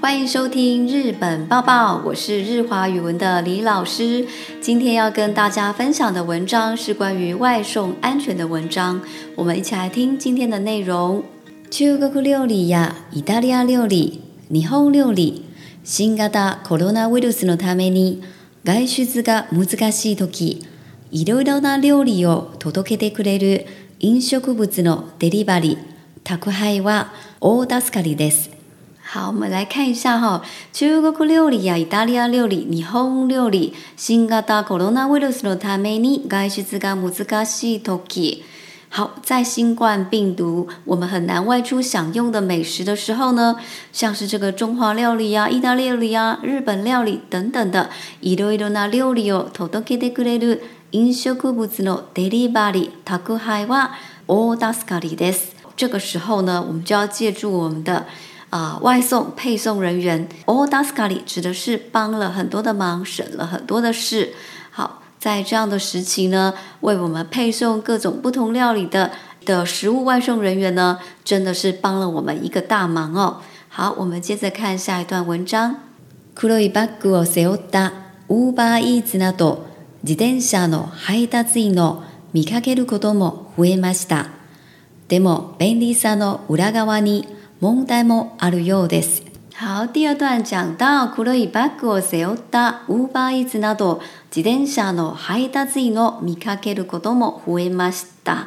欢迎收听《日本报报》，我是日华语文的李老师。今天要跟大家分享的文章是关于外送安全的文章。我们一起来听今天的内容。全国料理呀，意大利啊料理，霓虹料理。新型コロナウイルスのために外出が難しいとき、いろいろな料理を届けてくれる飲食物のデリバリー、宅配は大助かりです。好，我们来看一下哈，中国料理呀、意大利料理、日本料理、新型コロナウイルスのために外出が難しい時。好，在新冠病毒我们很难外出享用的美食的时候呢，像是这个中华料理呀、意大利料理呀、日本料理等等的いろいろな料理を届けてくれる飲食物のデリバリータグはオーダスです。这个时候呢，我们就要借助我们的。啊，外送配送人员，all d a s k a l i 指的是帮了很多的忙，省了很多的事。好，在这样的时期呢，为我们配送各种不同料理的的食物外送人员呢，真的是帮了我们一个大忙哦。好，我们接着看下一段文章。黒いバッグを背負った Uber イ t ツなど自転車の配達員の見かけることも増えました。でも便利さの裏側に。問題もあるようです。好，第二段讲到黒いバッグを背負ったウーバーイーツなど自転車の配達員を見かけることも増えました。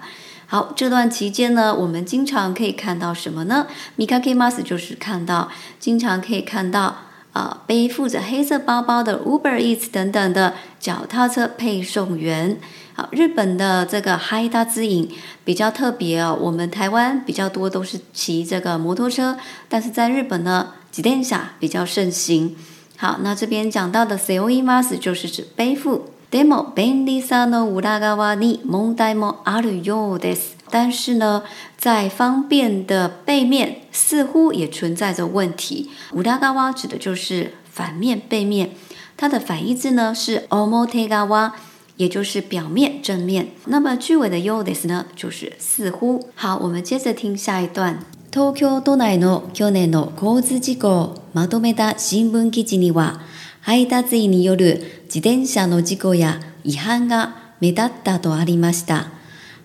好，这段期间呢，我们经常可以看到什么呢？見かけます就是看到，经常可以看到。啊，背负着黑色包包的 Uber Eats 等等的脚踏车配送员。好，日本的这个 h ハ d a ツ引比较特别哦。我们台湾比较多都是骑这个摩托车，但是在日本呢，骑电下比较盛行。好，那这边讲到的 s せおいます就是指背负。でもベンディさんの裏側に問題もあるようです。但是呢，在方便的背面似乎也存在着问题。五大高洼指的就是反面、背面，它的反义字呢是 omote 高也就是表面、正面。那么句尾的 youdes 呢，就是似乎。好，我们接着听下一段。東京都内の去年の交通事故をまとめた新聞記事には、配達員による自転車の事故や違反が目立ったとありました。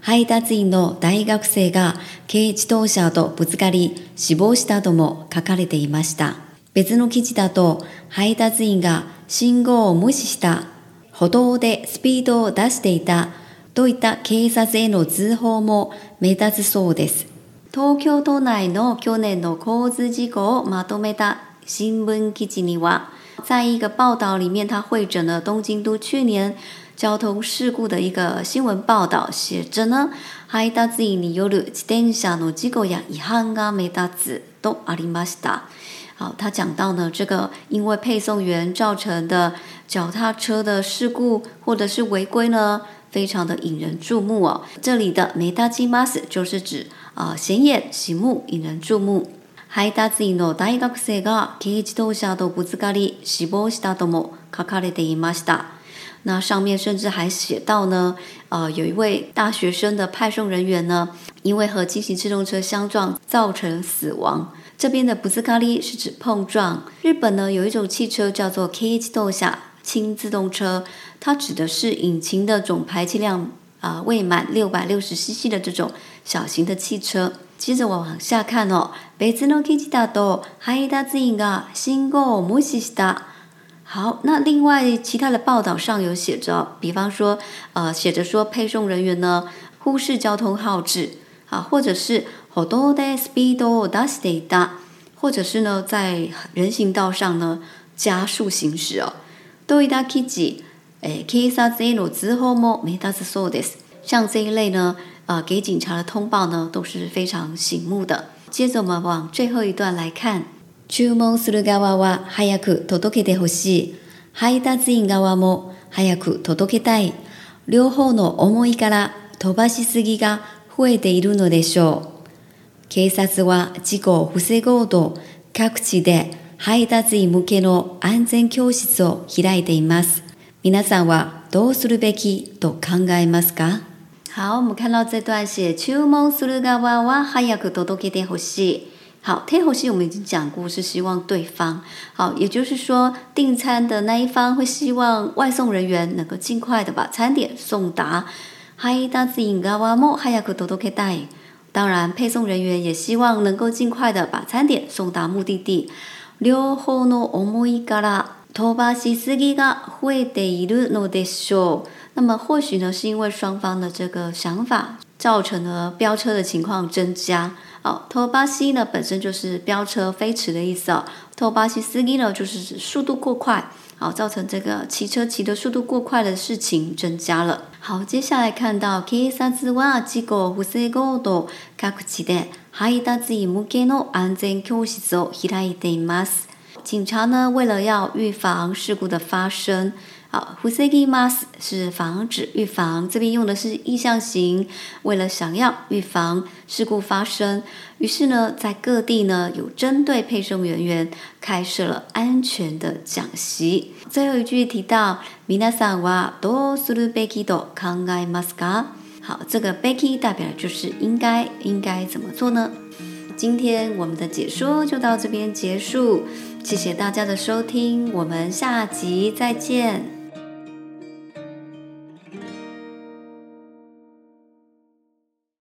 配達員の大学生が軽自動車とぶつかり死亡したとも書かれていました。別の記事だと配達員が信号を無視した歩道でスピードを出していたといった警察への通報も目立つそうです。東京都内の去年の交通事故をまとめた新聞記事には、在一个报道里面，他会诊了东京都去年交通事故的一个新闻报道，写着呢，はい、脱衣によるチテンシャの事故や違反が目立つとありました。好，他讲到呢，这个因为配送员造成的脚踏车的事故或者是违规呢，非常的引人注目哦。这里的メタジマス就是指啊、呃、显眼、醒目、引人注目。配達員の大学生が軽自動車とぶつかり死亡したとも書かれていました。那上面甚至还写到呢，呃，有一位大学生的派送人员呢，因为和轻型自动车相撞造成死亡。这边的不自咖喱是指碰撞。日本呢有一种汽车叫做 k i j i 轻自动车，它指的是引擎的总排气量啊未满六百六十 cc 的这种小型的汽车。接着我往下看哦，bezeno k i j i d o が信号を無視した。好，那另外其他的报道上有写着，比方说，呃，写着说配送人员呢忽视交通号志啊，或者是好多在 speedo d a s i d 或者是呢在人行道上呢加速行驶哦 d 一大 kiji，诶 kisa zero zho mo me daso des，像这一类呢，呃，给警察的通报呢都是非常醒目的。接着我们往最后一段来看。注文する側は早く届けてほしい。配達員側も早く届けたい。両方の思いから飛ばしすぎが増えているのでしょう。警察は事故を防ごうと各地で配達員向けの安全教室を開いています。皆さんはどうするべきと考えますか好，我们看到这段是注文する側は早く届けてほしい。好，天后戏我们已经讲过，是希望对方。好，也就是说，订餐的那一方会希望外送人员能够尽快的把餐点送达。当然，配送人员也希望能够尽快的把餐点送达目的地。双方の思いから、当番しすぎが増えているのでしょう。那么，或许呢，是因为双方的这个想法，造成了飙车的情况增加。哦，托巴西呢本身就是飙车飞驰的意思哦。脱巴西司机呢就是速度过快，好造成这个骑车骑的速度过快的事情增加了。好，接下来看到 Kasazwa 机构负责高度加剧的海大子目的的安全教室を開いています。警察呢，为了要预防事故的发生，啊，フセキマス是防止、预防，这边用的是意向型。为了想要预防事故发生，于是呢，在各地呢，有针对配送人员开设了安全的讲习。最后一句提到，皆さんはどうするべきだ、考えるマスか。好，这个 b e k y 代表的就是应该，应该怎么做呢？今天我们的解说就到这边结束，谢谢大家的收听，我们下集再见。